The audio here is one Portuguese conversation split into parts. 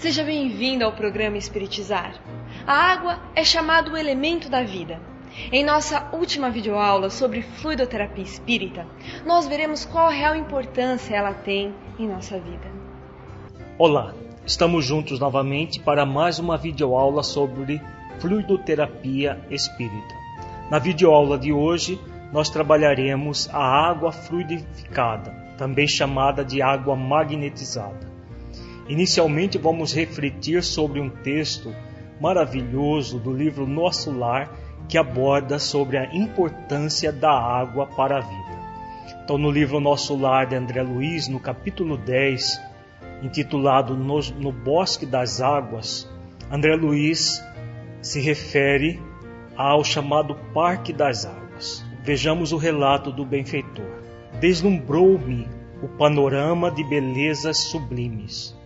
Seja bem-vindo ao programa Espiritizar. A água é chamado o elemento da vida. Em nossa última videoaula sobre fluidoterapia espírita, nós veremos qual a real importância ela tem em nossa vida. Olá, estamos juntos novamente para mais uma videoaula sobre fluidoterapia espírita. Na videoaula de hoje, nós trabalharemos a água fluidificada, também chamada de água magnetizada. Inicialmente vamos refletir sobre um texto maravilhoso do livro Nosso Lar que aborda sobre a importância da água para a vida. Então, no livro Nosso Lar de André Luiz, no capítulo 10, intitulado No, no Bosque das Águas, André Luiz se refere ao chamado Parque das Águas. Vejamos o relato do benfeitor. Deslumbrou-me o panorama de belezas sublimes.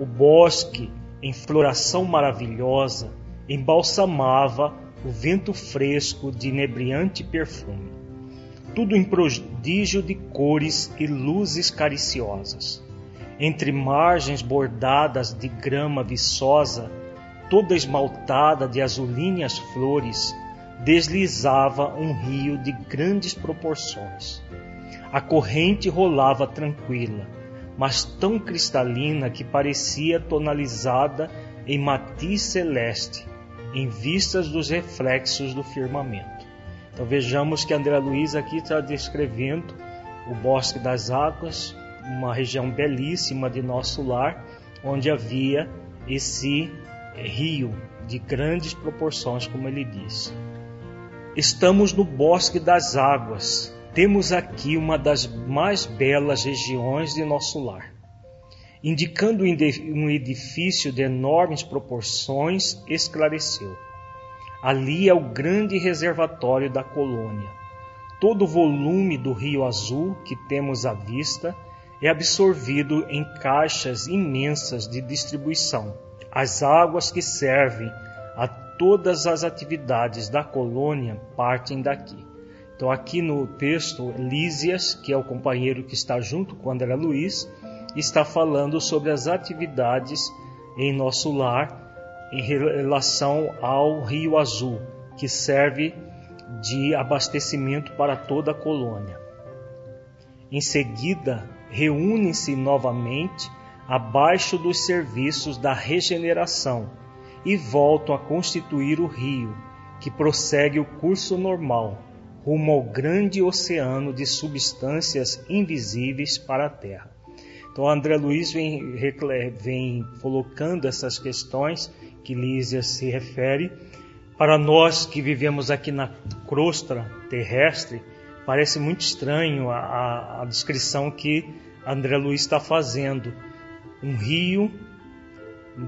O bosque, em floração maravilhosa, embalsamava o vento fresco de inebriante perfume. Tudo em prodígio de cores e luzes cariciosas. Entre margens bordadas de grama viçosa, toda esmaltada de azulíneas flores, deslizava um rio de grandes proporções. A corrente rolava tranquila, mas tão cristalina que parecia tonalizada em matiz celeste, em vistas dos reflexos do firmamento. Então vejamos que André Luiz aqui está descrevendo o Bosque das Águas, uma região belíssima de nosso lar, onde havia esse rio de grandes proporções, como ele diz. Estamos no Bosque das Águas. Temos aqui uma das mais belas regiões de nosso lar. Indicando um edifício de enormes proporções, esclareceu. Ali é o grande reservatório da colônia. Todo o volume do Rio Azul que temos à vista é absorvido em caixas imensas de distribuição. As águas que servem a todas as atividades da colônia partem daqui. Então, aqui no texto, Lísias, que é o companheiro que está junto com André Luiz, está falando sobre as atividades em nosso lar em relação ao Rio Azul, que serve de abastecimento para toda a colônia. Em seguida, reúnem-se novamente abaixo dos serviços da regeneração e voltam a constituir o rio, que prossegue o curso normal, rumo ao grande oceano de substâncias invisíveis para a Terra. Então, André Luiz vem, vem colocando essas questões que Lísia se refere. Para nós que vivemos aqui na crosta terrestre, parece muito estranho a, a, a descrição que André Luiz está fazendo. Um rio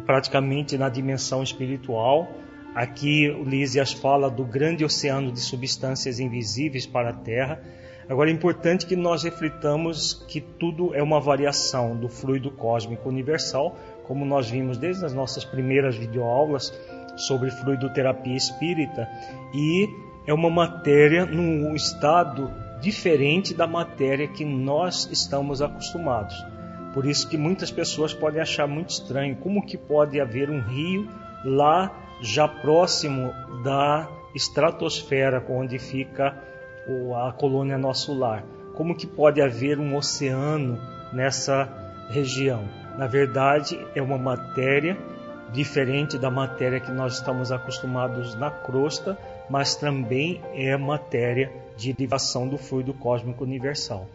praticamente na dimensão espiritual. Aqui Lísias fala do grande oceano de substâncias invisíveis para a Terra. Agora é importante que nós reflitamos que tudo é uma variação do fluido cósmico universal, como nós vimos desde as nossas primeiras videoaulas sobre fluidoterapia espírita, e é uma matéria num estado diferente da matéria que nós estamos acostumados. Por isso que muitas pessoas podem achar muito estranho como que pode haver um rio lá já próximo da estratosfera onde fica a colônia nosso lar. Como que pode haver um oceano nessa região? Na verdade, é uma matéria diferente da matéria que nós estamos acostumados na crosta, mas também é matéria de derivação do fluido cósmico universal.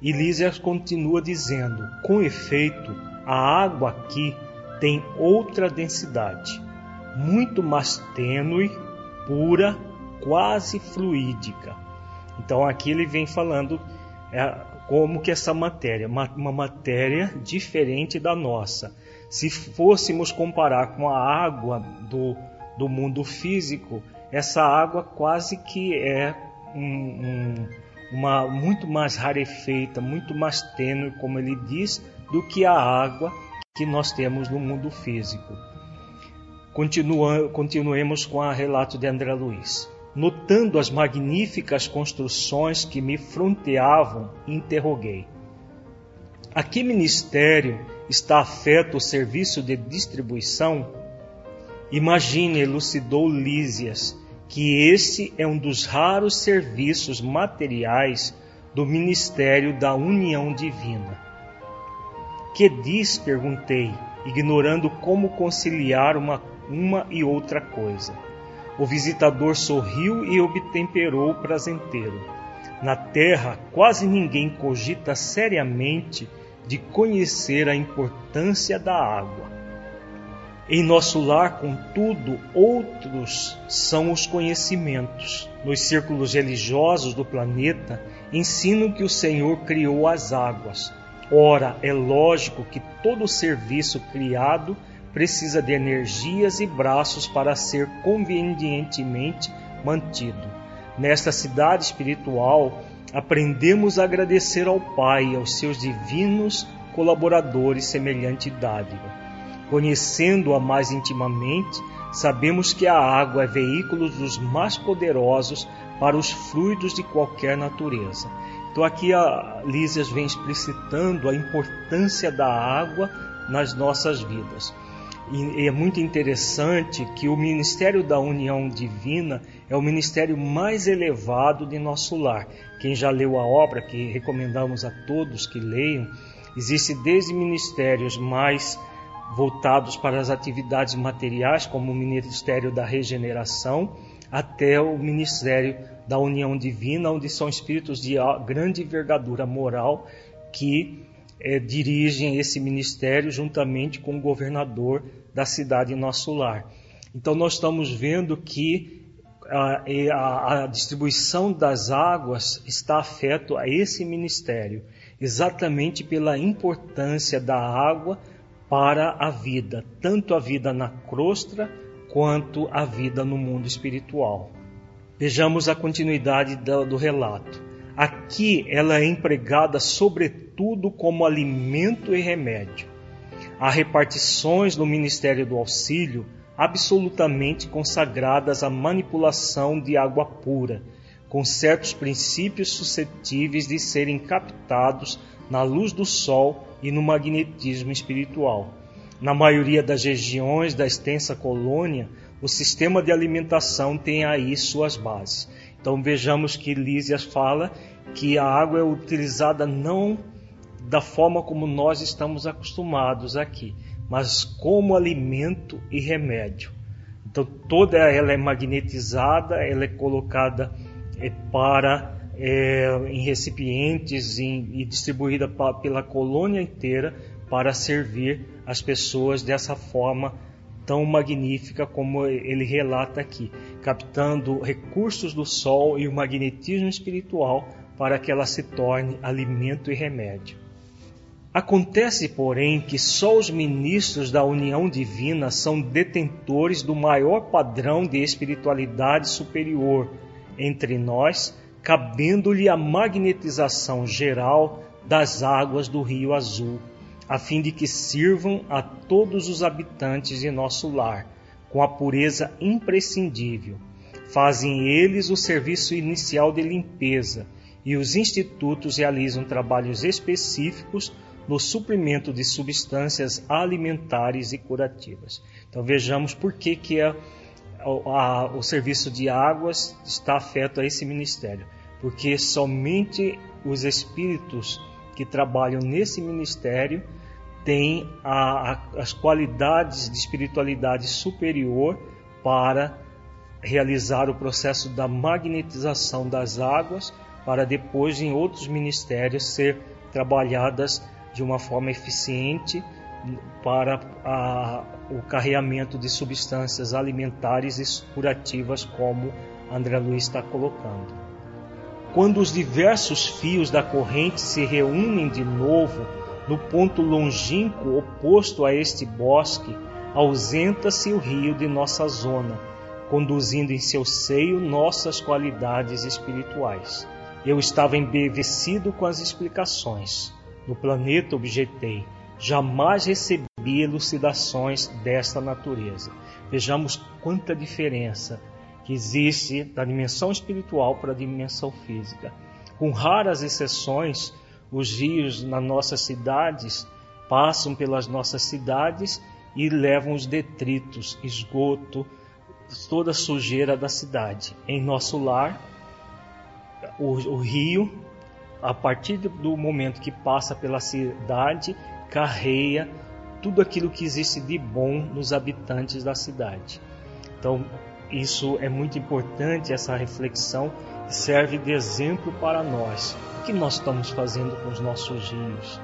E Lísias continua dizendo: com efeito, a água aqui tem outra densidade, muito mais tênue, pura, quase fluídica. Então aqui ele vem falando é, como que essa matéria, uma, uma matéria diferente da nossa. Se fôssemos comparar com a água do, do mundo físico, essa água quase que é um, um uma muito mais rarefeita, muito mais tênue, como ele diz, do que a água que nós temos no mundo físico. Continua, continuemos com o relato de André Luiz. Notando as magníficas construções que me fronteavam, interroguei: A que ministério está afeto o serviço de distribuição? Imagine, elucidou Lísias, que esse é um dos raros serviços materiais do ministério da união divina. Que diz? perguntei, ignorando como conciliar uma, uma e outra coisa. O visitador sorriu e obtemperou prazenteiro. Na terra, quase ninguém cogita seriamente de conhecer a importância da água. Em nosso lar, contudo, outros são os conhecimentos. Nos círculos religiosos do planeta, ensinam que o Senhor criou as águas. Ora, é lógico que todo serviço criado precisa de energias e braços para ser convenientemente mantido. Nesta cidade espiritual, aprendemos a agradecer ao Pai e aos seus divinos colaboradores semelhante dádiva. Conhecendo-a mais intimamente, sabemos que a água é veículo dos mais poderosos para os fluidos de qualquer natureza. Então aqui a Lísias vem explicitando a importância da água nas nossas vidas. E é muito interessante que o ministério da união divina é o ministério mais elevado de nosso lar. Quem já leu a obra, que recomendamos a todos que leiam, existe desde ministérios mais voltados para as atividades materiais, como o ministério da regeneração, até o ministério da união divina, onde são espíritos de grande envergadura moral que é, dirigem esse ministério juntamente com o governador da cidade Nosso Lar. Então, nós estamos vendo que a, a, a distribuição das águas está afeto a esse ministério, exatamente pela importância da água para a vida, tanto a vida na crosta quanto a vida no mundo espiritual. Vejamos a continuidade do, do relato. Aqui ela é empregada sobretudo como alimento e remédio. Há repartições no Ministério do Auxílio absolutamente consagradas à manipulação de água pura, com certos princípios suscetíveis de serem captados na luz do sol e no magnetismo espiritual. Na maioria das regiões da extensa colônia, o sistema de alimentação tem aí suas bases. Então vejamos que Lísias fala que a água é utilizada não da forma como nós estamos acostumados aqui, mas como alimento e remédio. Então toda ela é magnetizada, ela é colocada é, para é, em recipientes em, e distribuída pa, pela colônia inteira para servir as pessoas dessa forma tão magnífica como ele relata aqui, captando recursos do sol e o magnetismo espiritual para que ela se torne alimento e remédio. Acontece, porém, que só os ministros da união divina são detentores do maior padrão de espiritualidade superior entre nós, cabendo-lhe a magnetização geral das águas do Rio Azul, a fim de que sirvam a todos os habitantes de nosso lar, com a pureza imprescindível. Fazem eles o serviço inicial de limpeza, e os institutos realizam trabalhos específicos no suprimento de substâncias alimentares e curativas. Então vejamos por que, que a, a, o serviço de águas está afeto a esse ministério, porque somente os espíritos que trabalham nesse ministério têm a, as qualidades de espiritualidade superior para realizar o processo da magnetização das águas, para depois em outros ministérios ser trabalhadas de uma forma eficiente para a, o carreamento de substâncias alimentares e curativas, como André Luiz está colocando. Quando os diversos fios da corrente se reúnem de novo no ponto longínquo oposto a este bosque, ausenta-se o rio de nossa zona, conduzindo em seu seio nossas qualidades espirituais. Eu estava embevecido com as explicações no planeta objetei, jamais recebi elucidações desta natureza. Vejamos quanta diferença que existe da dimensão espiritual para a dimensão física. Com raras exceções, os rios nas nossas cidades passam pelas nossas cidades e levam os detritos, esgoto, toda a sujeira da cidade. Em nosso lar, o, o rio, a partir do momento que passa pela cidade, carreia tudo aquilo que existe de bom nos habitantes da cidade. Então, isso é muito importante, essa reflexão serve de exemplo para nós. O que nós estamos fazendo com os nossos rios?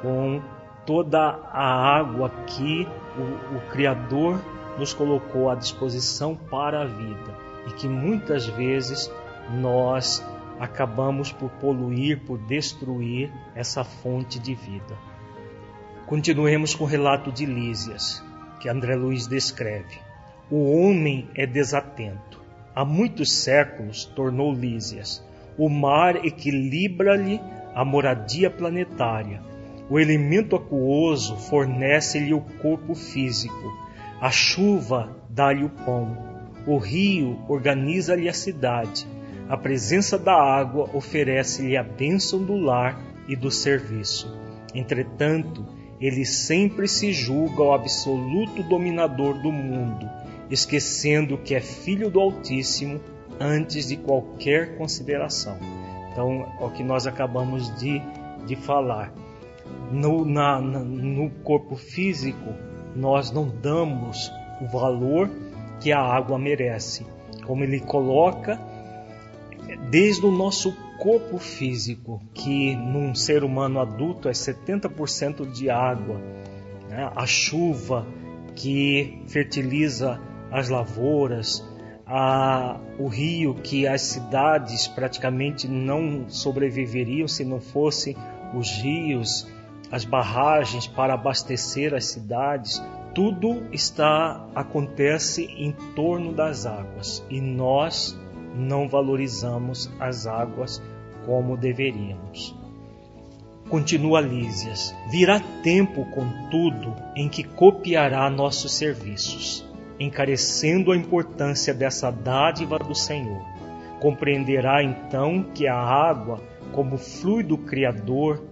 Com toda a água que o, o Criador nos colocou à disposição para a vida e que muitas vezes nós acabamos por poluir, por destruir essa fonte de vida. Continuemos com o relato de Lísias, que André Luiz descreve. O homem é desatento. Há muitos séculos tornou Lísias. O mar equilibra-lhe a moradia planetária. O elemento aquoso fornece-lhe o corpo físico. A chuva dá-lhe o pão. O rio organiza-lhe a cidade. A presença da água oferece-lhe a bênção do lar e do serviço. Entretanto, ele sempre se julga o absoluto dominador do mundo esquecendo que é filho do Altíssimo antes de qualquer consideração. Então, é o que nós acabamos de, de falar. No, na, no corpo físico, nós não damos o valor que a água merece. Como ele coloca, desde o nosso corpo físico, que num ser humano adulto é 70% de água, né? a chuva que fertiliza as lavouras, a, o rio que as cidades praticamente não sobreviveriam se não fossem os rios, as barragens para abastecer as cidades, tudo está acontece em torno das águas e nós não valorizamos as águas como deveríamos. Continua Lísias: virá tempo, contudo, em que copiará nossos serviços encarecendo a importância dessa dádiva do Senhor. Compreenderá então que a água, como fluido criador,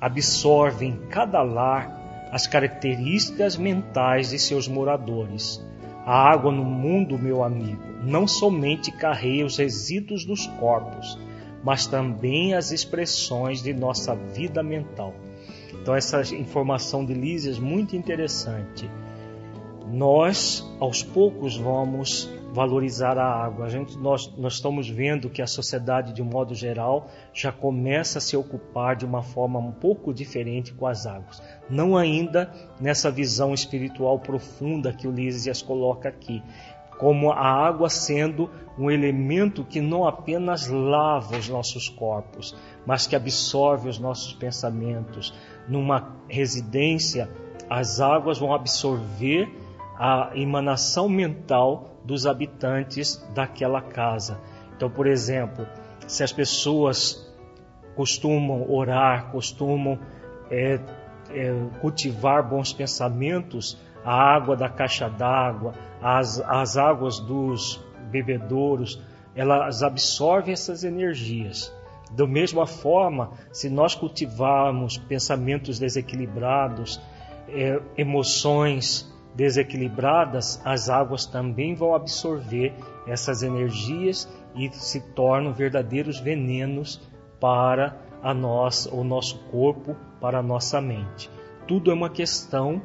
absorve em cada lar as características mentais de seus moradores. A água no mundo, meu amigo, não somente carrega os resíduos dos corpos, mas também as expressões de nossa vida mental. Então, essa informação de Lísias é muito interessante nós aos poucos vamos valorizar a água. A gente, nós, nós estamos vendo que a sociedade, de modo geral, já começa a se ocupar de uma forma um pouco diferente com as águas. Não ainda nessa visão espiritual profunda que o Lísias coloca aqui, como a água sendo um elemento que não apenas lava os nossos corpos, mas que absorve os nossos pensamentos. Numa residência, as águas vão absorver a emanação mental dos habitantes daquela casa. Então, por exemplo, se as pessoas costumam orar, costumam é, é, cultivar bons pensamentos, a água da caixa d'água, as, as águas dos bebedouros, elas absorvem essas energias. Da mesma forma, se nós cultivarmos pensamentos desequilibrados, é, emoções desequilibradas, as águas também vão absorver essas energias e se tornam verdadeiros venenos para a nossa, o nosso corpo, para a nossa mente. Tudo é uma questão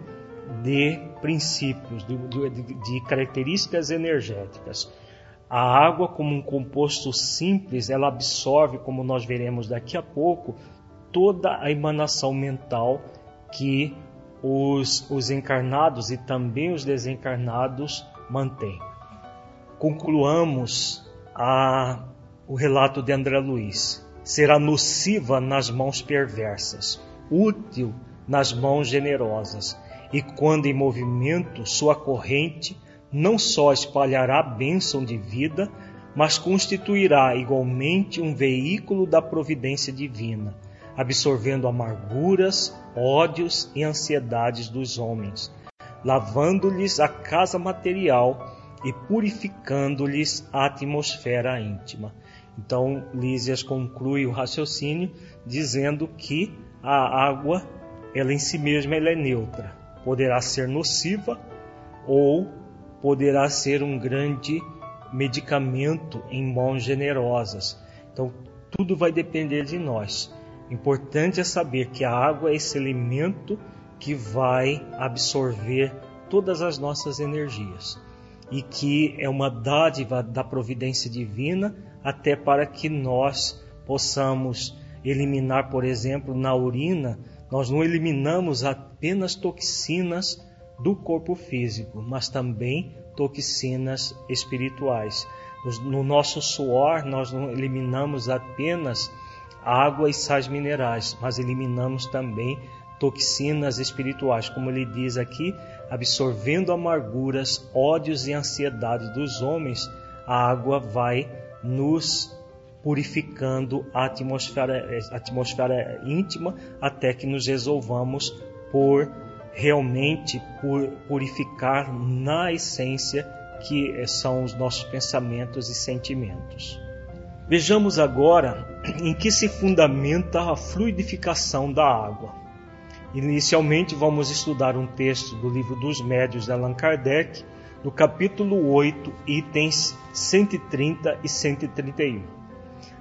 de princípios, de, de, de características energéticas. A água, como um composto simples, ela absorve, como nós veremos daqui a pouco, toda a emanação mental que os, os encarnados e também os desencarnados mantêm. Concluamos a, o relato de André Luiz. Será nociva nas mãos perversas, útil nas mãos generosas, e quando em movimento, sua corrente não só espalhará bênção de vida, mas constituirá igualmente um veículo da providência divina absorvendo amarguras, ódios e ansiedades dos homens, lavando-lhes a casa material e purificando-lhes a atmosfera íntima. Então, Lísias conclui o raciocínio dizendo que a água ela em si mesma ela é neutra. Poderá ser nociva ou poderá ser um grande medicamento em mãos generosas. Então, tudo vai depender de nós. Importante é saber que a água é esse elemento que vai absorver todas as nossas energias e que é uma dádiva da providência divina até para que nós possamos eliminar, por exemplo, na urina, nós não eliminamos apenas toxinas do corpo físico, mas também toxinas espirituais. No nosso suor, nós não eliminamos apenas água e sais minerais, mas eliminamos também toxinas espirituais, como ele diz aqui, absorvendo amarguras, ódios e ansiedades dos homens, a água vai nos purificando a atmosfera, a atmosfera íntima até que nos resolvamos por realmente purificar na essência que são os nossos pensamentos e sentimentos. Vejamos agora em que se fundamenta a fluidificação da água. Inicialmente vamos estudar um texto do livro dos Médios de Allan Kardec, no capítulo 8, itens 130 e 131.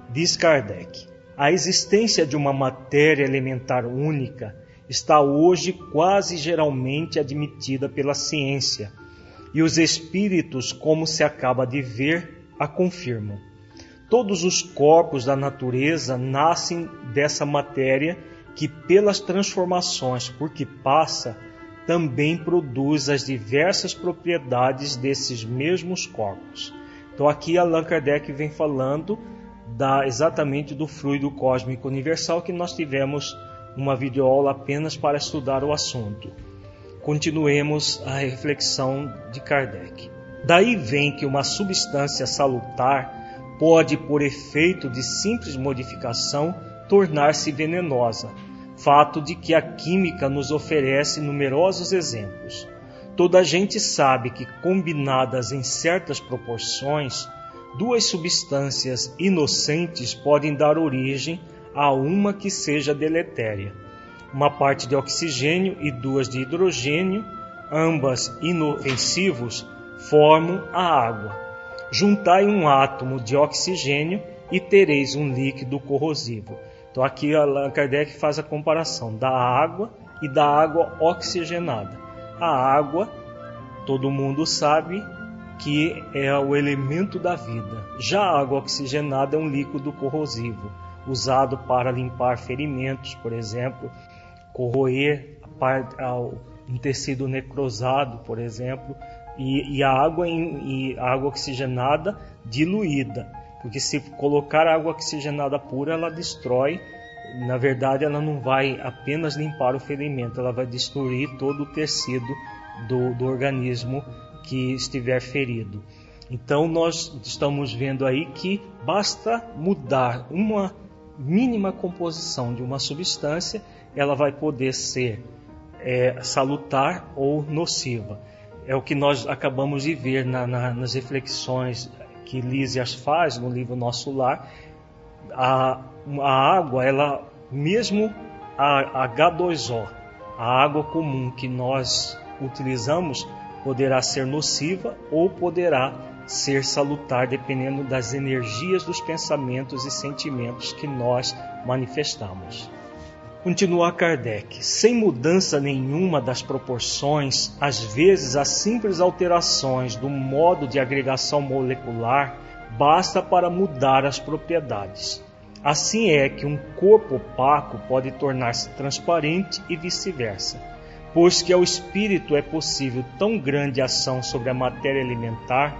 Diz Kardec: A existência de uma matéria elementar única está hoje quase geralmente admitida pela ciência, e os espíritos, como se acaba de ver, a confirmam. Todos os corpos da natureza nascem dessa matéria que, pelas transformações por que passa, também produz as diversas propriedades desses mesmos corpos. Então aqui Allan Kardec vem falando da, exatamente do fluido cósmico universal que nós tivemos uma videoaula apenas para estudar o assunto. Continuemos a reflexão de Kardec. Daí vem que uma substância salutar pode, por efeito de simples modificação, tornar-se venenosa, fato de que a química nos oferece numerosos exemplos. Toda a gente sabe que, combinadas em certas proporções, duas substâncias inocentes podem dar origem a uma que seja deletéria. Uma parte de oxigênio e duas de hidrogênio, ambas inofensivos, formam a água. Juntai um átomo de oxigênio e tereis um líquido corrosivo. Então aqui Allan Kardec faz a comparação da água e da água oxigenada. A água, todo mundo sabe que é o elemento da vida. Já a água oxigenada é um líquido corrosivo usado para limpar ferimentos, por exemplo, corroer um tecido necrosado, por exemplo, e, e a água em, e a água oxigenada diluída, porque se colocar água oxigenada pura, ela destrói. Na verdade, ela não vai apenas limpar o ferimento, ela vai destruir todo o tecido do, do organismo que estiver ferido. Então, nós estamos vendo aí que basta mudar uma mínima composição de uma substância, ela vai poder ser é, salutar ou nociva. É o que nós acabamos de ver na, na, nas reflexões que Lísias faz no livro Nosso Lar. A, a água, ela mesmo a H2O, a água comum que nós utilizamos, poderá ser nociva ou poderá ser salutar dependendo das energias dos pensamentos e sentimentos que nós manifestamos. Continua Kardec: sem mudança nenhuma das proporções, às vezes as simples alterações do modo de agregação molecular basta para mudar as propriedades. Assim é que um corpo opaco pode tornar-se transparente e vice-versa, pois que ao espírito é possível tão grande ação sobre a matéria alimentar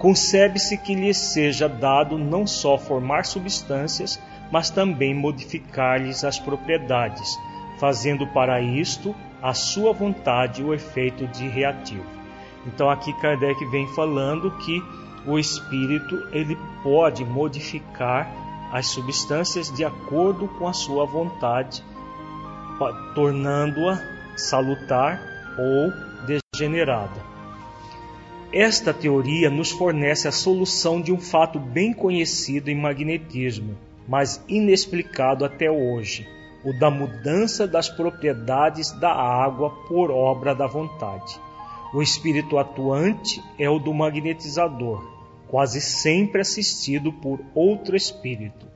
concebe-se que lhe seja dado não só formar substâncias, mas também modificar-lhes as propriedades, fazendo para isto a sua vontade o efeito de reativo. Então aqui Kardec vem falando que o espírito ele pode modificar as substâncias de acordo com a sua vontade, tornando-a salutar ou degenerada. Esta teoria nos fornece a solução de um fato bem conhecido em magnetismo, mas inexplicado até hoje. o da mudança das propriedades da água por obra da vontade. O espírito atuante é o do magnetizador, quase sempre assistido por outro espírito.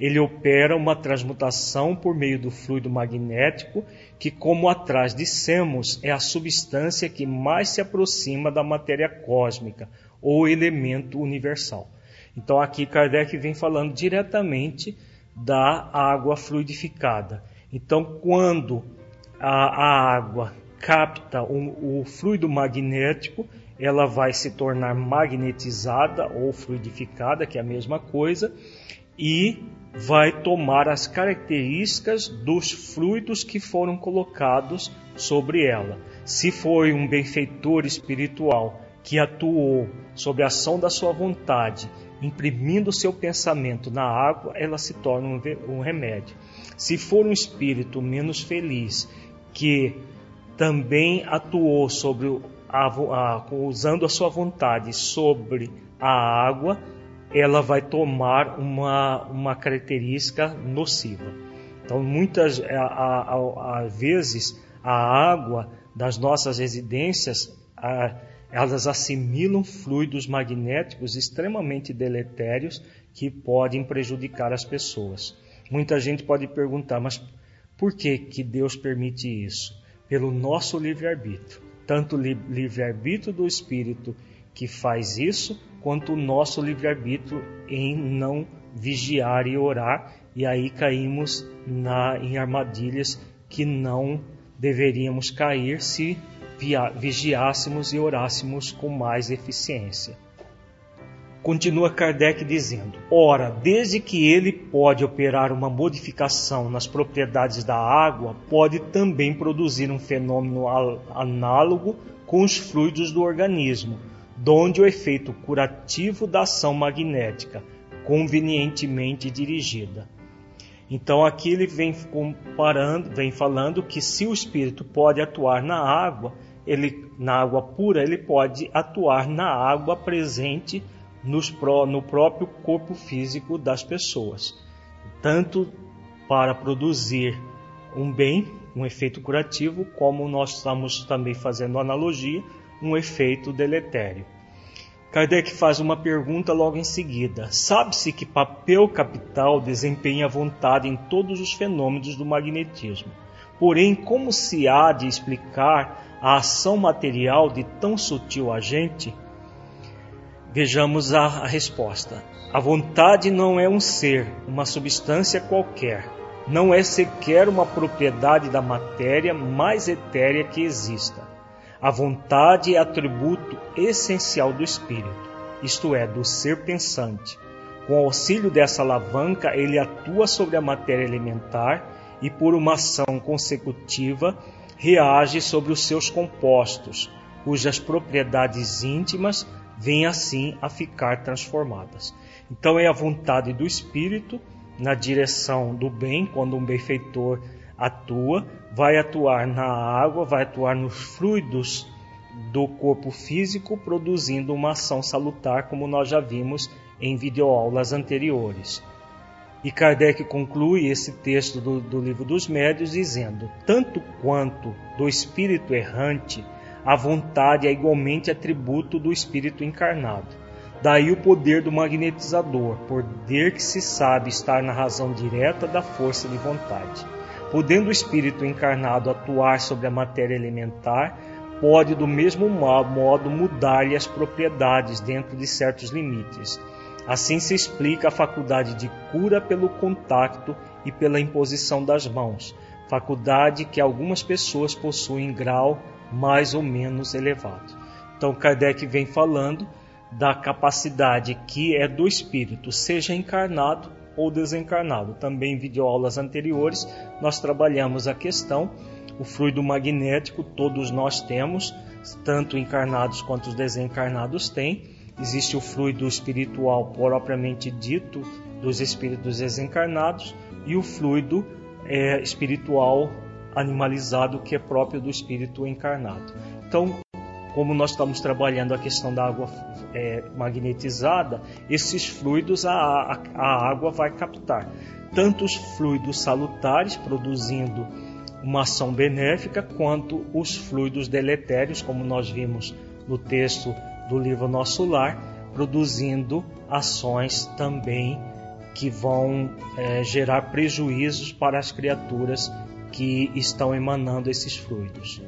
Ele opera uma transmutação por meio do fluido magnético, que, como atrás dissemos, é a substância que mais se aproxima da matéria cósmica ou elemento universal. Então aqui Kardec vem falando diretamente da água fluidificada. Então, quando a, a água capta o, o fluido magnético, ela vai se tornar magnetizada ou fluidificada, que é a mesma coisa, e vai tomar as características dos fluidos que foram colocados sobre ela. Se foi um benfeitor espiritual que atuou sob a ação da sua vontade, imprimindo seu pensamento na água, ela se torna um remédio. Se for um espírito menos feliz que também atuou sobre a, a, usando a sua vontade sobre a água, ela vai tomar uma, uma característica nociva. Então, muitas às vezes a água das nossas residências elas assimilam fluidos magnéticos extremamente deletérios que podem prejudicar as pessoas. Muita gente pode perguntar, mas por que, que Deus permite isso? Pelo nosso livre-arbítrio. Tanto o livre-arbítrio do Espírito que faz isso, quanto o nosso livre-arbítrio em não vigiar e orar, e aí caímos na, em armadilhas que não deveríamos cair se vigiássemos e orássemos com mais eficiência. Continua Kardec dizendo: Ora, desde que ele pode operar uma modificação nas propriedades da água, pode também produzir um fenômeno análogo com os fluidos do organismo, donde o efeito curativo da ação magnética, convenientemente dirigida. Então aqui ele vem comparando, vem falando que se o espírito pode atuar na água, ele na água pura, ele pode atuar na água presente nos, no próprio corpo físico das pessoas, tanto para produzir um bem, um efeito curativo, como nós estamos também fazendo analogia um efeito deletério. Kardec faz uma pergunta logo em seguida. Sabe-se que papel capital desempenha a vontade em todos os fenômenos do magnetismo. Porém, como se há de explicar a ação material de tão sutil agente? Vejamos a, a resposta. A vontade não é um ser, uma substância qualquer. Não é sequer uma propriedade da matéria mais etérea que exista a vontade é atributo essencial do espírito, isto é, do ser pensante. Com auxílio dessa alavanca, ele atua sobre a matéria elementar e, por uma ação consecutiva, reage sobre os seus compostos, cujas propriedades íntimas vêm assim a ficar transformadas. Então, é a vontade do espírito na direção do bem, quando um benfeitor atua, vai atuar na água, vai atuar nos fluidos do corpo físico, produzindo uma ação salutar, como nós já vimos em videoaulas anteriores. E Kardec conclui esse texto do, do Livro dos Médios dizendo: Tanto quanto do espírito errante, a vontade é igualmente atributo do espírito encarnado. Daí o poder do magnetizador, poder que se sabe estar na razão direta da força de vontade. Podendo o espírito encarnado atuar sobre a matéria elementar, pode do mesmo modo mudar-lhe as propriedades dentro de certos limites. Assim se explica a faculdade de cura pelo contato e pela imposição das mãos, faculdade que algumas pessoas possuem em grau mais ou menos elevado. Então Kardec vem falando da capacidade que é do espírito, seja encarnado ou desencarnado. Também em videoaulas anteriores nós trabalhamos a questão, o fluido magnético todos nós temos, tanto encarnados quanto os desencarnados têm. Existe o fluido espiritual propriamente dito dos espíritos desencarnados e o fluido é, espiritual animalizado que é próprio do espírito encarnado. Então, como nós estamos trabalhando a questão da água é, magnetizada, esses fluidos a, a, a água vai captar. Tanto os fluidos salutares, produzindo uma ação benéfica, quanto os fluidos deletérios, como nós vimos no texto do livro Nosso Lar, produzindo ações também que vão é, gerar prejuízos para as criaturas que estão emanando esses fluidos.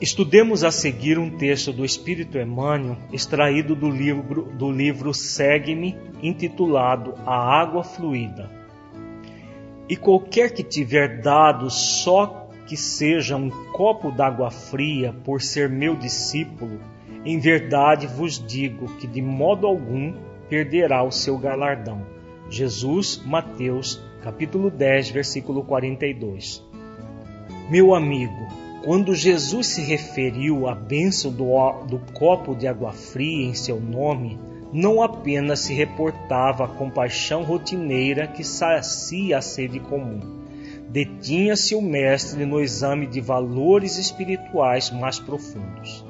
Estudemos a seguir um texto do Espírito Emmanuel, extraído do livro, do livro Segue-me, intitulado A Água Fluida. E qualquer que tiver dado só que seja um copo d'água fria por ser meu discípulo, em verdade vos digo que de modo algum perderá o seu galardão. Jesus, Mateus, capítulo 10, versículo 42. Meu amigo, quando Jesus se referiu à bênção do, do copo de água fria em seu nome, não apenas se reportava a compaixão rotineira que sacia a sede comum. Detinha-se o Mestre no exame de valores espirituais mais profundos.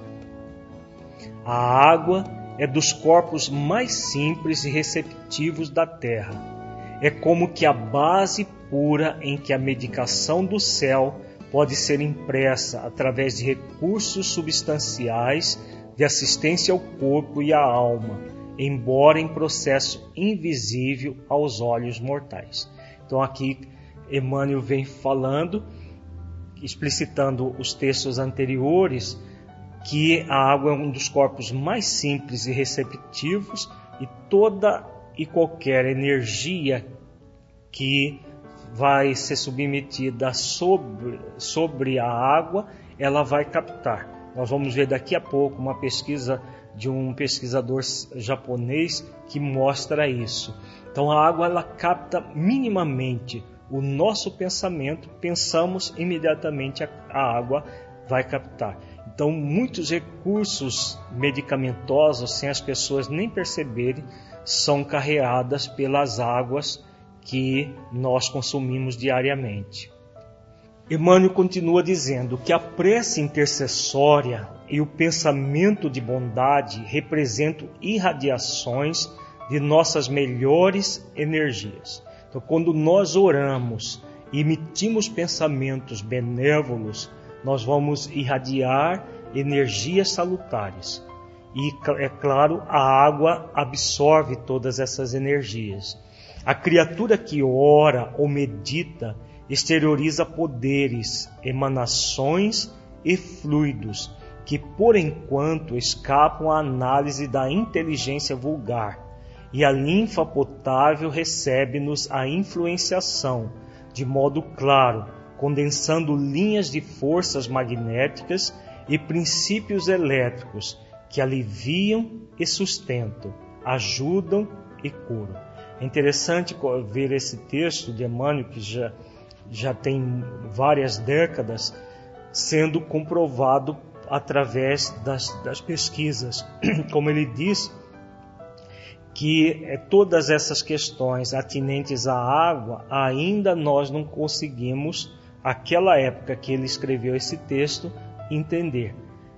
A água é dos corpos mais simples e receptivos da Terra. É como que a base pura em que a medicação do céu pode ser impressa através de recursos substanciais de assistência ao corpo e à alma, embora em processo invisível aos olhos mortais. Então aqui Emmanuel vem falando, explicitando os textos anteriores, que a água é um dos corpos mais simples e receptivos e toda e qualquer energia que vai ser submetida sobre, sobre a água, ela vai captar. Nós vamos ver daqui a pouco uma pesquisa de um pesquisador japonês que mostra isso. Então a água ela capta minimamente o nosso pensamento, pensamos imediatamente a, a água vai captar. Então muitos recursos medicamentosos, sem as pessoas nem perceberem, são carreadas pelas águas que nós consumimos diariamente. Emmanuel continua dizendo que a prece intercessória e o pensamento de bondade representam irradiações de nossas melhores energias. Então, quando nós oramos e emitimos pensamentos benévolos, nós vamos irradiar energias salutares. E, é claro, a água absorve todas essas energias. A criatura que ora ou medita exterioriza poderes, emanações e fluidos que, por enquanto, escapam à análise da inteligência vulgar, e a linfa potável recebe-nos a influenciação, de modo claro, condensando linhas de forças magnéticas e princípios elétricos que aliviam e sustentam, ajudam e curam. É interessante ver esse texto de Emmanuel, que já, já tem várias décadas, sendo comprovado através das, das pesquisas. Como ele diz, que é, todas essas questões atinentes à água, ainda nós não conseguimos, aquela época que ele escreveu esse texto, entender.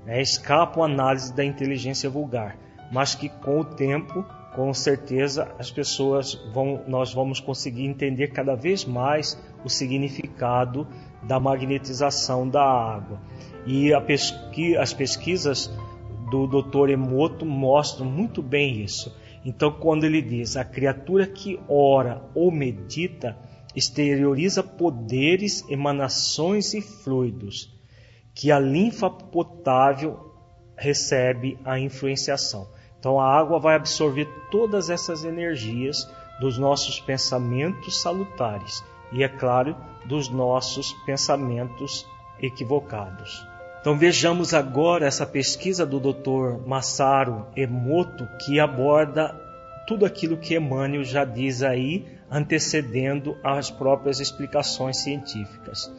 É, escapa a análise da inteligência vulgar, mas que com o tempo com certeza as pessoas vão, nós vamos conseguir entender cada vez mais o significado da magnetização da água. E pesqui, as pesquisas do Dr. Emoto mostram muito bem isso. Então, quando ele diz a criatura que ora ou medita exterioriza poderes, emanações e fluidos que a linfa potável recebe a influenciação. Então a água vai absorver todas essas energias dos nossos pensamentos salutares e, é claro, dos nossos pensamentos equivocados. Então vejamos agora essa pesquisa do Dr. Masaru Emoto que aborda tudo aquilo que Emmanuel já diz aí, antecedendo as próprias explicações científicas.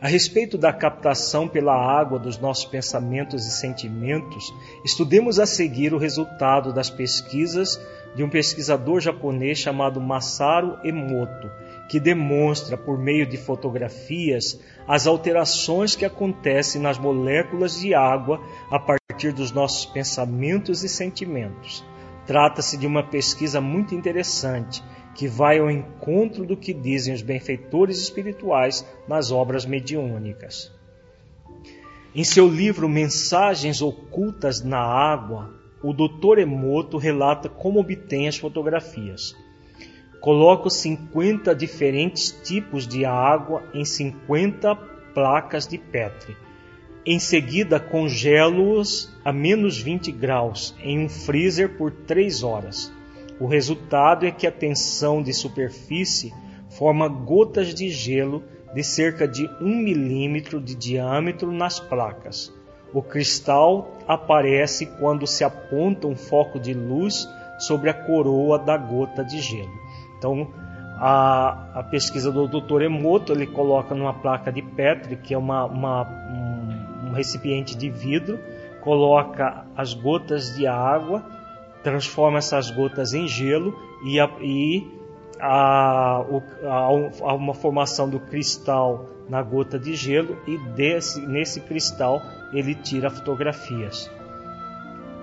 A respeito da captação pela água dos nossos pensamentos e sentimentos, estudemos a seguir o resultado das pesquisas de um pesquisador japonês chamado Masaru Emoto, que demonstra, por meio de fotografias, as alterações que acontecem nas moléculas de água a partir dos nossos pensamentos e sentimentos. Trata-se de uma pesquisa muito interessante que vai ao encontro do que dizem os benfeitores espirituais nas obras mediúnicas. Em seu livro Mensagens Ocultas na Água, o Dr. Emoto relata como obtém as fotografias. Coloca 50 diferentes tipos de água em 50 placas de Petri. Em seguida, congelo-os a menos 20 graus em um freezer por 3 horas. O resultado é que a tensão de superfície forma gotas de gelo de cerca de 1 milímetro de diâmetro nas placas. O cristal aparece quando se aponta um foco de luz sobre a coroa da gota de gelo. Então, a, a pesquisa do Dr. Emoto ele coloca numa placa de Petri, que é uma, uma um, recipiente de vidro, coloca as gotas de água, transforma essas gotas em gelo e, a, e a, a, uma formação do cristal na gota de gelo e desse, nesse cristal ele tira fotografias.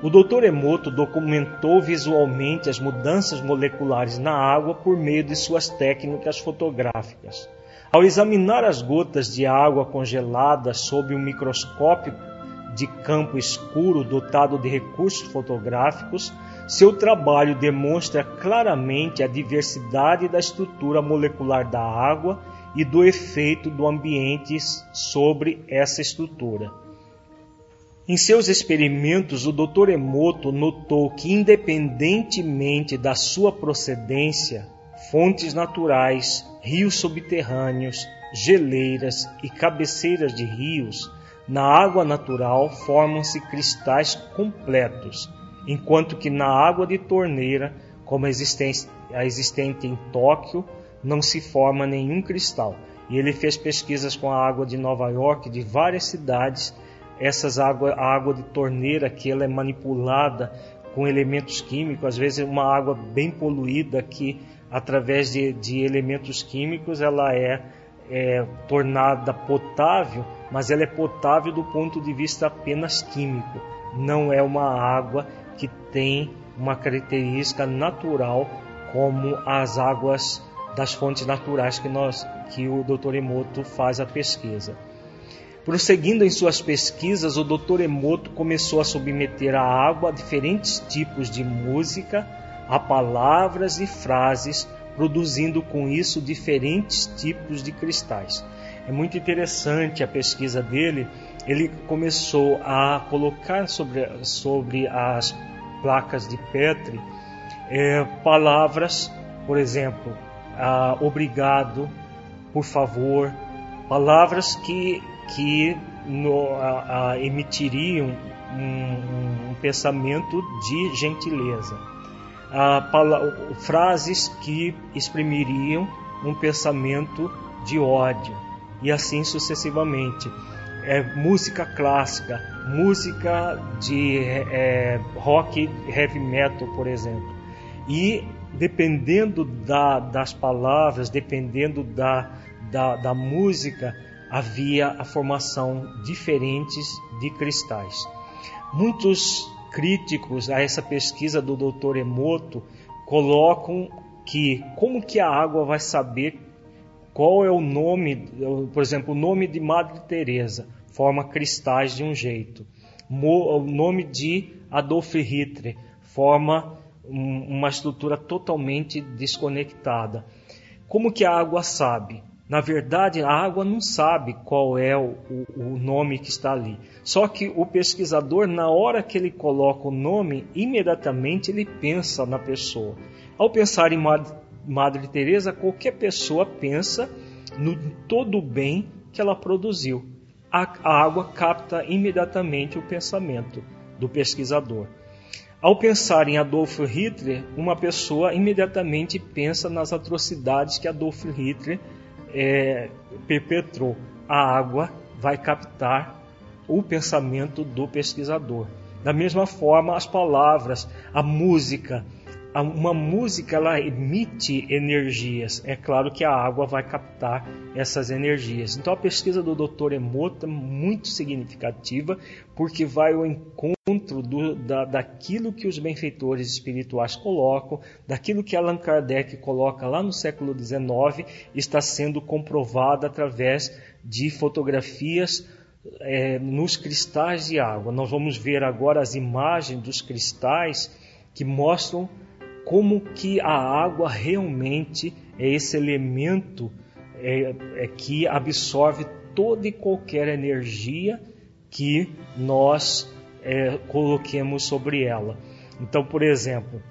O Dr. Emoto documentou visualmente as mudanças moleculares na água por meio de suas técnicas fotográficas. Ao examinar as gotas de água congelada sob um microscópio de campo escuro dotado de recursos fotográficos, seu trabalho demonstra claramente a diversidade da estrutura molecular da água e do efeito do ambiente sobre essa estrutura. Em seus experimentos, o Dr. Emoto notou que, independentemente da sua procedência, fontes naturais, rios subterrâneos, geleiras e cabeceiras de rios, na água natural formam-se cristais completos, enquanto que na água de torneira, como a existente, em Tóquio, não se forma nenhum cristal. E ele fez pesquisas com a água de Nova York, de várias cidades, essas água, a água de torneira que ela é manipulada com elementos químicos, às vezes uma água bem poluída que através de, de elementos químicos ela é, é tornada potável, mas ela é potável do ponto de vista apenas químico. Não é uma água que tem uma característica natural como as águas das fontes naturais que nós que o Dr. Emoto faz a pesquisa. Prosseguindo em suas pesquisas, o Dr. Emoto começou a submeter a água a diferentes tipos de música, a palavras e frases, produzindo com isso diferentes tipos de cristais. É muito interessante a pesquisa dele. Ele começou a colocar sobre, sobre as placas de Petri é, palavras, por exemplo, ah, obrigado, por favor, palavras que que no, a, a, emitiriam um, um, pensamento de gentileza, a, frases que exprimiriam um pensamento de ódio e assim sucessivamente. É, música clássica, música de é, rock, heavy metal, por exemplo. E dependendo da, das palavras, dependendo da, da, da música, havia a formação diferentes de cristais. Muitos críticos a essa pesquisa do Dr. Emoto colocam que como que a água vai saber qual é o nome, por exemplo, o nome de Madre Teresa forma cristais de um jeito. O nome de Adolf Hitler forma uma estrutura totalmente desconectada. Como que a água sabe? Na verdade, a água não sabe qual é o, o, nome que está ali. Só que o pesquisador, na hora que ele coloca o nome, imediatamente ele pensa na pessoa. Ao pensar em Madre, Teresa, qualquer pessoa pensa no todo o bem que ela produziu. A, a água capta imediatamente o pensamento do pesquisador. Ao pensar em Adolf Hitler, uma pessoa imediatamente pensa nas atrocidades que Adolf Hitler é, perpetrou. A água vai captar o pensamento do pesquisador. Da mesma forma, as palavras, a música, uma música ela emite energias. É claro que a água vai captar essas energias. Então a pesquisa do Dr. Emoto é muito significativa porque vai ao encontro do, da, daquilo que os benfeitores espirituais colocam, daquilo que Allan Kardec coloca lá no século XIX, está sendo comprovado através de fotografias é, nos cristais de água. Nós vamos ver agora as imagens dos cristais que mostram como que a água realmente é esse elemento é, é que absorve toda e qualquer energia que nós é, coloquemos sobre ela. Então, por exemplo,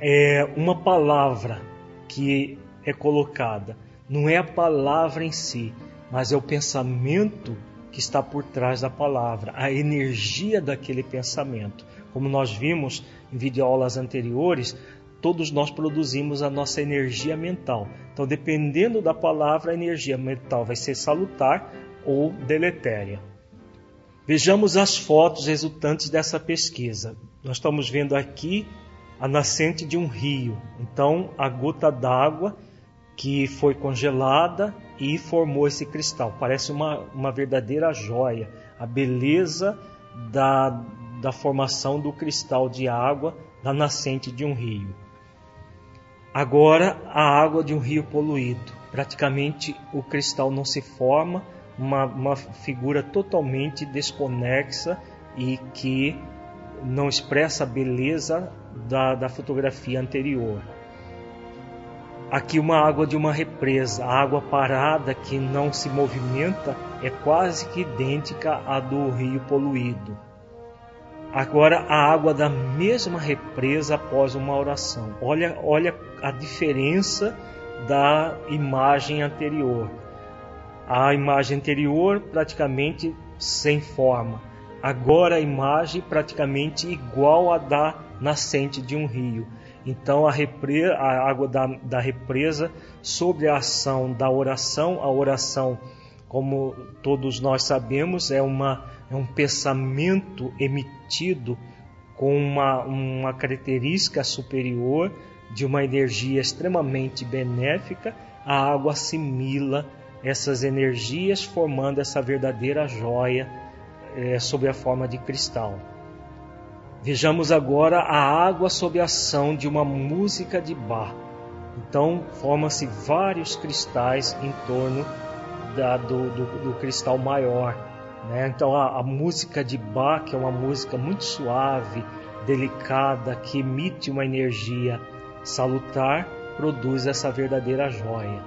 é uma palavra que é colocada, não é a palavra em si, mas é o pensamento que está por trás da palavra, a energia daquele pensamento. Como nós vimos em videoaulas anteriores, todos nós produzimos a nossa energia mental. Então, dependendo da palavra, a energia mental vai ser salutar ou deletéria. Vejamos as fotos resultantes dessa pesquisa. Nós estamos vendo aqui a nascente de um rio. Então, a gota d'água que foi congelada e formou esse cristal. Parece uma, uma verdadeira joia. A beleza da, da formação do cristal de água da nascente de um rio. Agora, a água de um rio poluído. Praticamente o cristal não se forma, uma, uma figura totalmente desconexa e que não expressa a beleza da, da fotografia anterior. Aqui uma água de uma represa, a água parada que não se movimenta é quase que idêntica à do rio poluído. Agora a água da mesma represa após uma oração. Olha, olha a diferença da imagem anterior. A imagem anterior praticamente sem forma. Agora a imagem praticamente igual à da nascente de um rio. Então a, a água da, da represa sobre a ação da oração, a oração, como todos nós sabemos, é, uma, é um pensamento emitido com uma, uma característica superior de uma energia extremamente benéfica, a água assimila essas energias, formando essa verdadeira joia é, sob a forma de cristal. Vejamos agora a água sob a ação de uma música de Bach. Então, forma-se vários cristais em torno da, do, do, do, cristal maior. Né? Então, a, a música de Bach é uma música muito suave, delicada, que emite uma energia salutar, produz essa verdadeira joia.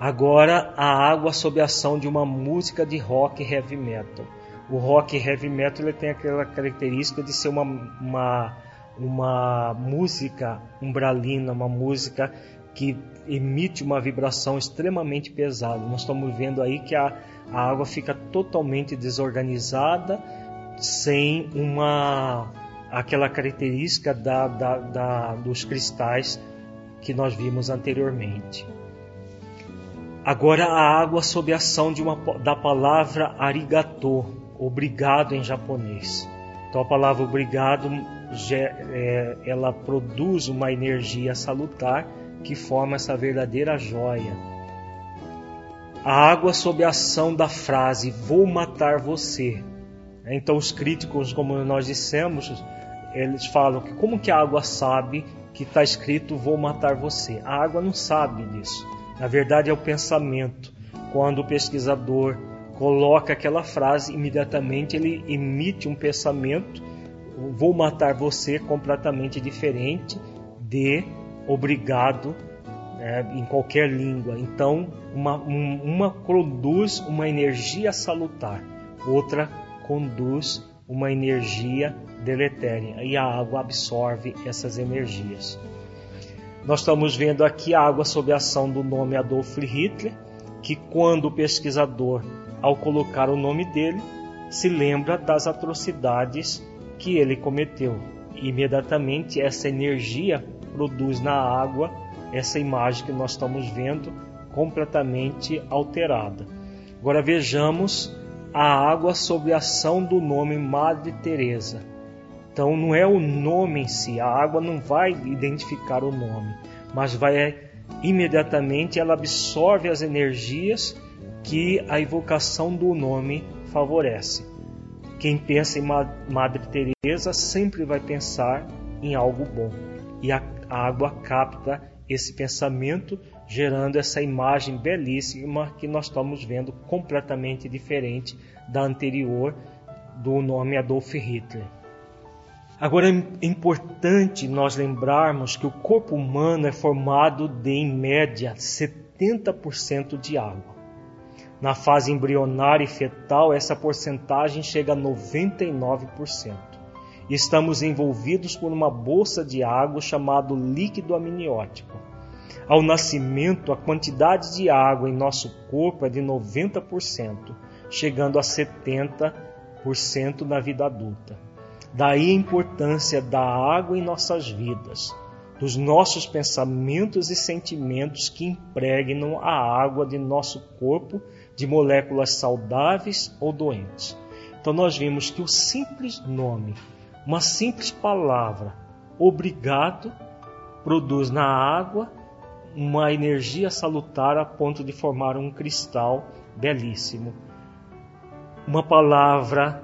Agora, a água sob a ação de uma música de rock heavy metal o rock heavy metal ele tem aquela característica de ser uma, uma, uma música umbralina, uma música que emite uma vibração extremamente pesada. Nós estamos vendo aí que a, a água fica totalmente desorganizada, sem uma aquela característica da, da, da, dos cristais que nós vimos anteriormente. Agora a água sob a ação de uma, da palavra arigato, obrigado em japonês. Então a palavra obrigado é, ela produz uma energia salutar que forma essa verdadeira joia. A água sob a ação da frase vou matar você. Então os críticos, como nós dissemos, eles falam que como que a água sabe que está escrito vou matar você? A água não sabe disso. Na verdade é o pensamento. Quando o pesquisador coloca aquela frase, imediatamente ele emite um pensamento: vou matar você completamente diferente de obrigado né, em qualquer língua. Então, uma, um, uma conduz uma energia salutar, outra conduz uma energia deletéria e a água absorve essas energias. Nós estamos vendo aqui a água sob a ação do nome Adolf Hitler, que quando o pesquisador ao colocar o nome dele, se lembra das atrocidades que ele cometeu. Imediatamente essa energia produz na água essa imagem que nós estamos vendo completamente alterada. Agora vejamos a água sob a ação do nome Madre Teresa. Então não é o nome em si, a água não vai identificar o nome, mas vai imediatamente ela absorve as energias que a evocação do nome favorece. Quem pensa em Madre Teresa sempre vai pensar em algo bom. E a água capta esse pensamento, gerando essa imagem belíssima que nós estamos vendo completamente diferente da anterior do nome Adolf Hitler. Agora é importante nós lembrarmos que o corpo humano é formado de, em média, 70% de água. Na fase embrionária e fetal, essa porcentagem chega a 99%. Estamos envolvidos por uma bolsa de água chamado líquido amniótico. Ao nascimento, a quantidade de água em nosso corpo é de 90%, chegando a 70% na vida adulta. Daí a importância da água em nossas vidas, dos nossos pensamentos e sentimentos que impregnam a água de nosso corpo de moléculas saudáveis ou doentes. Então nós vimos que o simples nome, uma simples palavra, obrigado, produz na água uma energia salutar a ponto de formar um cristal belíssimo. Uma palavra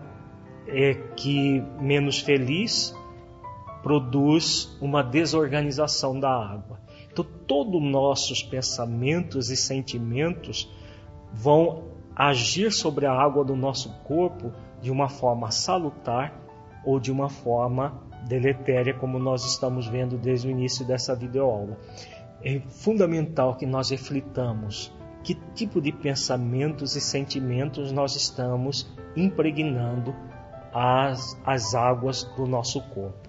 é que menos feliz produz uma desorganização da água. Então, todos nossos pensamentos e sentimentos vão agir sobre a água do nosso corpo de uma forma salutar ou de uma forma deletéria, como nós estamos vendo desde o início dessa videoaula. É fundamental que nós reflitamos que tipo de pensamentos e sentimentos nós estamos impregnando as, as águas do nosso corpo.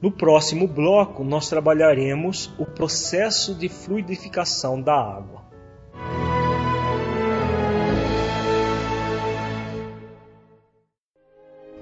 No próximo bloco, nós trabalharemos o processo de fluidificação da água.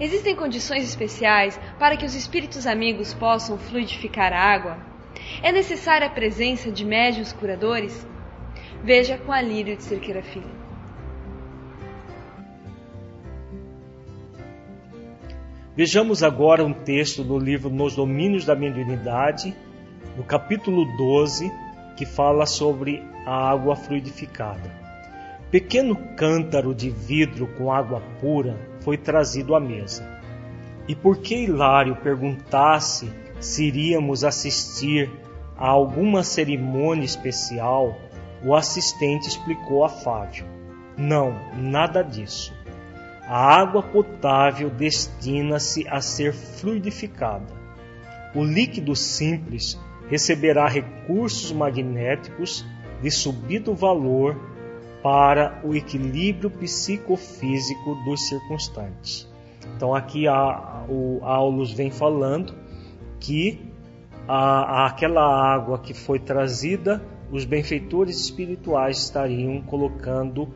Existem condições especiais para que os espíritos amigos possam fluidificar a água? É necessária a presença de médios curadores? Veja com a Lírio de Cerqueira Filho. Vejamos agora um texto do livro Nos Domínios da Mediunidade, no capítulo 12, que fala sobre a água fluidificada. Pequeno cântaro de vidro com água pura foi trazido à mesa. E por que Hilário perguntasse se iríamos assistir a alguma cerimônia especial, o assistente explicou a Fábio: Não, nada disso. A água potável destina-se a ser fluidificada. O líquido simples receberá recursos magnéticos de subido valor para o equilíbrio psicofísico dos circunstantes. Então aqui a, o Aulus vem falando que a, aquela água que foi trazida, os benfeitores espirituais estariam colocando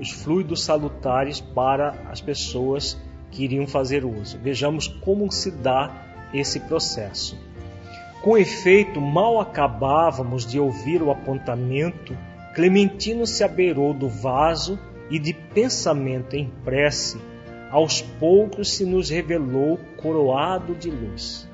os fluidos salutares para as pessoas que iriam fazer uso. Vejamos como se dá esse processo. Com efeito, mal acabávamos de ouvir o apontamento, Clementino se abeirou do vaso e, de pensamento em prece, aos poucos se nos revelou coroado de luz.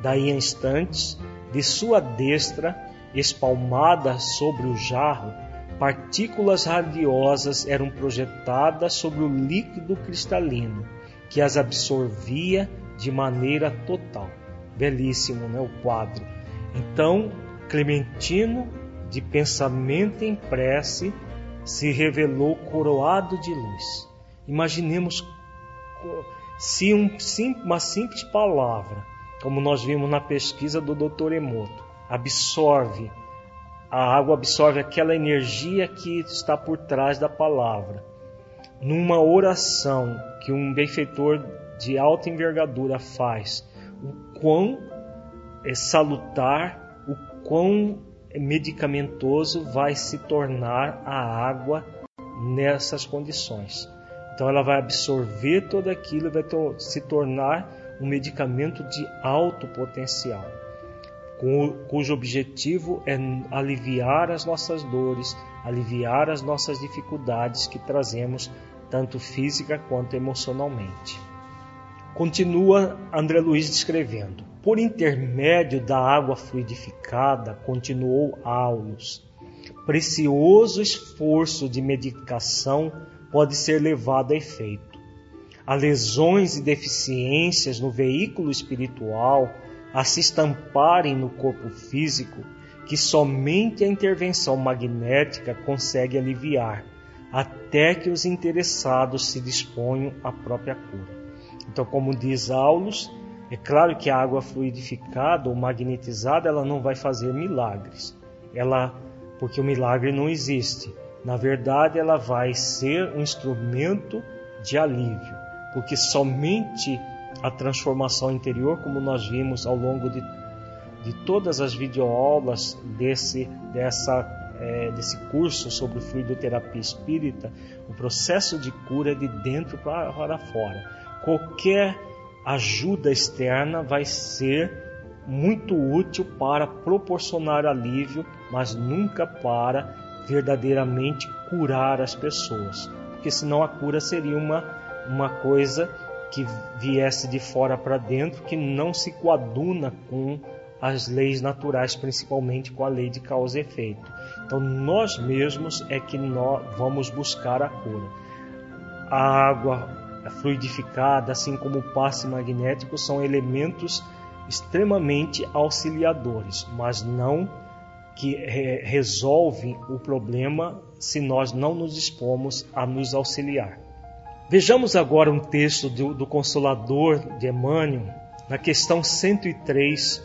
Daí a instantes, de sua destra, espalmada sobre o jarro, partículas radiosas eram projetadas sobre o líquido cristalino, que as absorvia de maneira total. Belíssimo, né, o quadro. Então, Clementino, de pensamento em prece, se revelou coroado de luz. Imaginemos se um, uma simples palavra como nós vimos na pesquisa do Dr. Emoto, absorve a água absorve aquela energia que está por trás da palavra. Numa oração que um benfeitor de alta envergadura faz, o quão é salutar, o quão medicamentoso vai se tornar a água nessas condições. Então ela vai absorver tudo aquilo e vai se tornar um medicamento de alto potencial, cujo objetivo é aliviar as nossas dores, aliviar as nossas dificuldades que trazemos, tanto física quanto emocionalmente. Continua André Luiz descrevendo: Por intermédio da água fluidificada, continuou Aulus, precioso esforço de medicação pode ser levado a efeito. Há lesões e deficiências no veículo espiritual a se estamparem no corpo físico que somente a intervenção magnética consegue aliviar, até que os interessados se disponham à própria cura. Então, como diz Aulus, é claro que a água fluidificada ou magnetizada ela não vai fazer milagres. Ela, porque o milagre não existe. Na verdade, ela vai ser um instrumento de alívio, porque somente a transformação interior, como nós vimos ao longo de, de todas as videoaulas desse, dessa, é, desse curso sobre fluidoterapia espírita, o processo de cura é de dentro para, para fora qualquer ajuda externa vai ser muito útil para proporcionar alívio, mas nunca para verdadeiramente curar as pessoas. Porque senão a cura seria uma, uma coisa que viesse de fora para dentro, que não se coaduna com as leis naturais, principalmente com a lei de causa e efeito. Então nós mesmos é que nós vamos buscar a cura. A água fluidificada, assim como o passe magnético, são elementos extremamente auxiliadores, mas não que re resolvem o problema se nós não nos dispomos a nos auxiliar. Vejamos agora um texto do, do Consolador de Emmanuel. Na questão 103,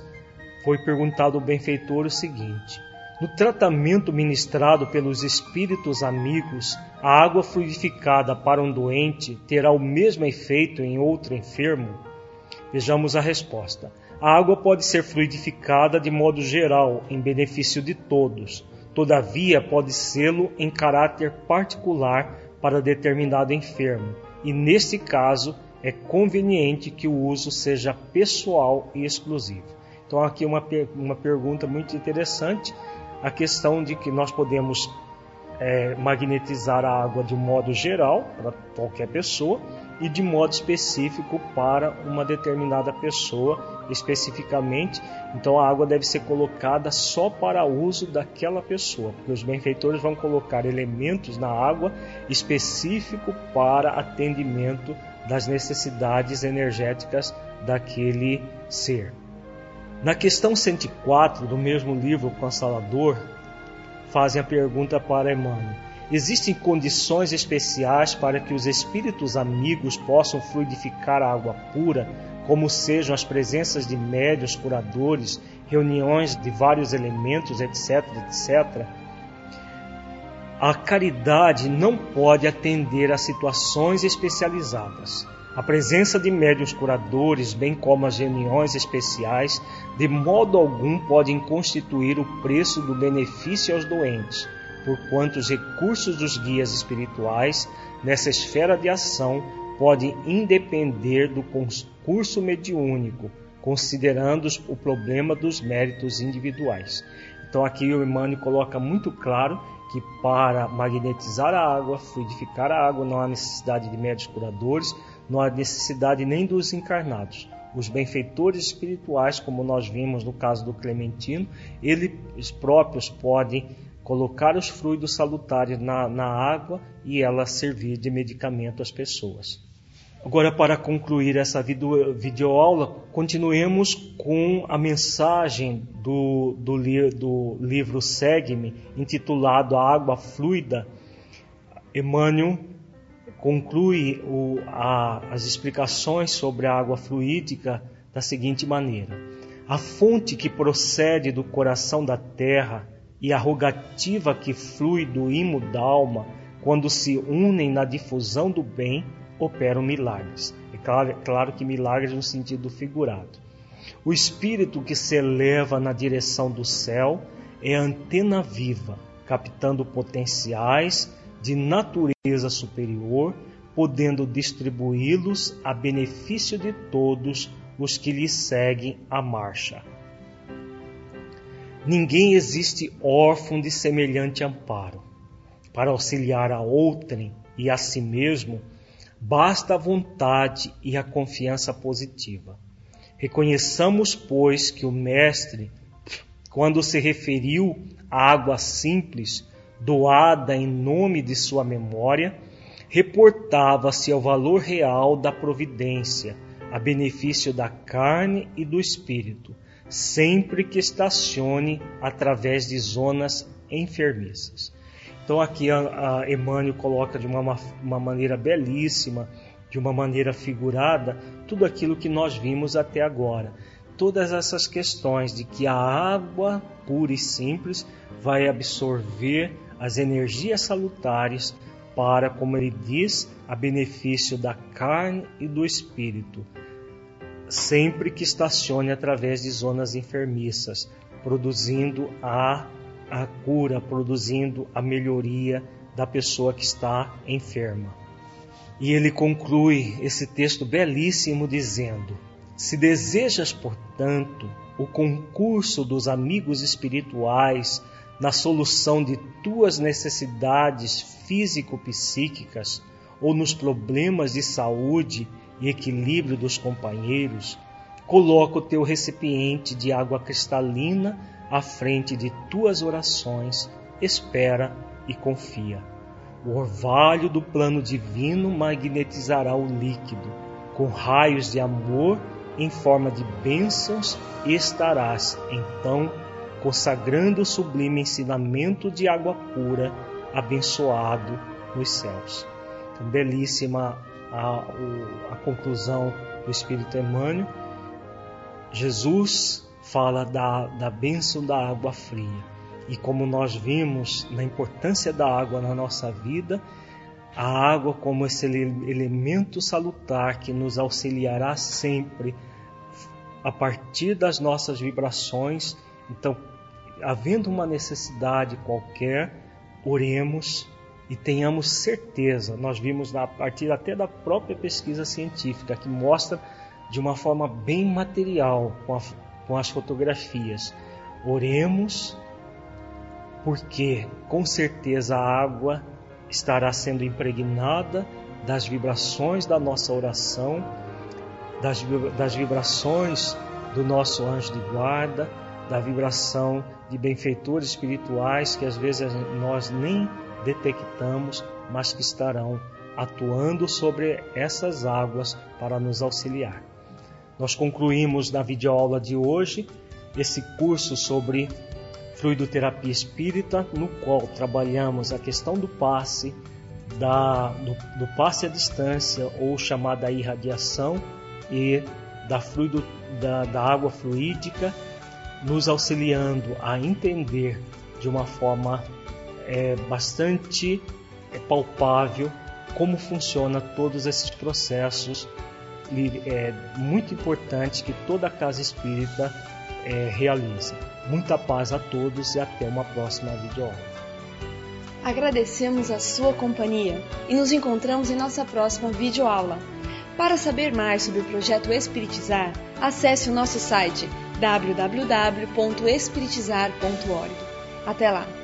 foi perguntado ao benfeitor o seguinte: no tratamento ministrado pelos espíritos amigos, a água fluidificada para um doente terá o mesmo efeito em outro enfermo? Vejamos a resposta. A água pode ser fluidificada de modo geral, em benefício de todos. Todavia, pode sê-lo em caráter particular para determinado enfermo, e neste caso é conveniente que o uso seja pessoal e exclusivo. Então, aqui uma, uma pergunta muito interessante a questão de que nós podemos é, magnetizar a água de um modo geral para qualquer pessoa e de modo específico para uma determinada pessoa especificamente. Então a água deve ser colocada só para uso daquela pessoa, porque os benfeitores vão colocar elementos na água específico para atendimento das necessidades energéticas daquele ser. Na questão 104 do mesmo livro Consolador, fazem a pergunta para Emmanuel: Existem condições especiais para que os espíritos amigos possam fluidificar a água pura, como sejam as presenças de médios curadores, reuniões de vários elementos, etc, etc? A caridade não pode atender a situações especializadas. A presença de médios curadores, bem como as reuniões especiais, de modo algum podem constituir o preço do benefício aos doentes, porquanto os recursos dos guias espirituais nessa esfera de ação podem independer do concurso mediúnico, considerando o problema dos méritos individuais. Então aqui o Emmanuel coloca muito claro que para magnetizar a água, fluidificar a água, não há necessidade de médios curadores, não há necessidade nem dos encarnados. Os benfeitores espirituais, como nós vimos no caso do Clementino, eles próprios podem colocar os fluidos salutares na, na água e ela servir de medicamento às pessoas. Agora, para concluir essa video, videoaula, continuemos com a mensagem do, do, do livro Segue-me, intitulado A Água Fluida. Emmanuel conclui o, a, as explicações sobre a água fluídica da seguinte maneira: A fonte que procede do coração da terra e a rogativa que flui do imo d'alma, quando se unem na difusão do bem, operam milagres. É claro, é claro que milagres no sentido figurado. O espírito que se eleva na direção do céu é antena viva, captando potenciais de natureza superior, podendo distribuí-los a benefício de todos os que lhe seguem a marcha. Ninguém existe órfão de semelhante amparo. Para auxiliar a outrem e a si mesmo, basta a vontade e a confiança positiva. Reconheçamos, pois, que o Mestre, quando se referiu à água simples, doada em nome de sua memória, reportava-se ao valor real da providência, a benefício da carne e do espírito, sempre que estacione através de zonas enfermiças. Então aqui a, a Emmanuel coloca de uma, uma maneira belíssima, de uma maneira figurada, tudo aquilo que nós vimos até agora. Todas essas questões de que a água pura e simples vai absorver as energias salutares para, como ele diz, a benefício da carne e do espírito, sempre que estacione através de zonas enfermiças, produzindo a, a cura, produzindo a melhoria da pessoa que está enferma. E ele conclui esse texto belíssimo dizendo: Se desejas, portanto, o concurso dos amigos espirituais na solução de tuas necessidades físico-psíquicas ou nos problemas de saúde e equilíbrio dos companheiros, coloca o teu recipiente de água cristalina à frente de tuas orações, espera e confia. O orvalho do plano divino magnetizará o líquido, com raios de amor em forma de bênçãos, e estarás, então, consagrando o sublime ensinamento de água pura, abençoado nos céus. Então, belíssima a, a conclusão do Espírito Emmanuel. Jesus fala da, da bênção da água fria. E como nós vimos na importância da água na nossa vida, a água como esse elemento salutar que nos auxiliará sempre a partir das nossas vibrações. Então, havendo uma necessidade qualquer, oremos e tenhamos certeza. Nós vimos a partir até da própria pesquisa científica que mostra de uma forma bem material com, a, com as fotografias. Oremos, porque com certeza a água estará sendo impregnada das vibrações da nossa oração, das, das vibrações do nosso anjo de guarda, da vibração de benfeitores espirituais que às vezes nós nem detectamos, mas que estarão atuando sobre essas águas para nos auxiliar. Nós concluímos na videoaula de hoje esse curso sobre fluidoterapia espírita, no qual trabalhamos a questão do passe, da, do, do passe à distância ou chamada irradiação e da, fluido, da, da água fluídica, nos auxiliando a entender de uma forma é, bastante é, palpável como funciona todos esses processos é muito importante que toda casa espírita é, realiza. Muita paz a todos e até uma próxima videoaula. Agradecemos a sua companhia e nos encontramos em nossa próxima videoaula. Para saber mais sobre o projeto Espiritizar, acesse o nosso site www.espiritizar.org. Até lá!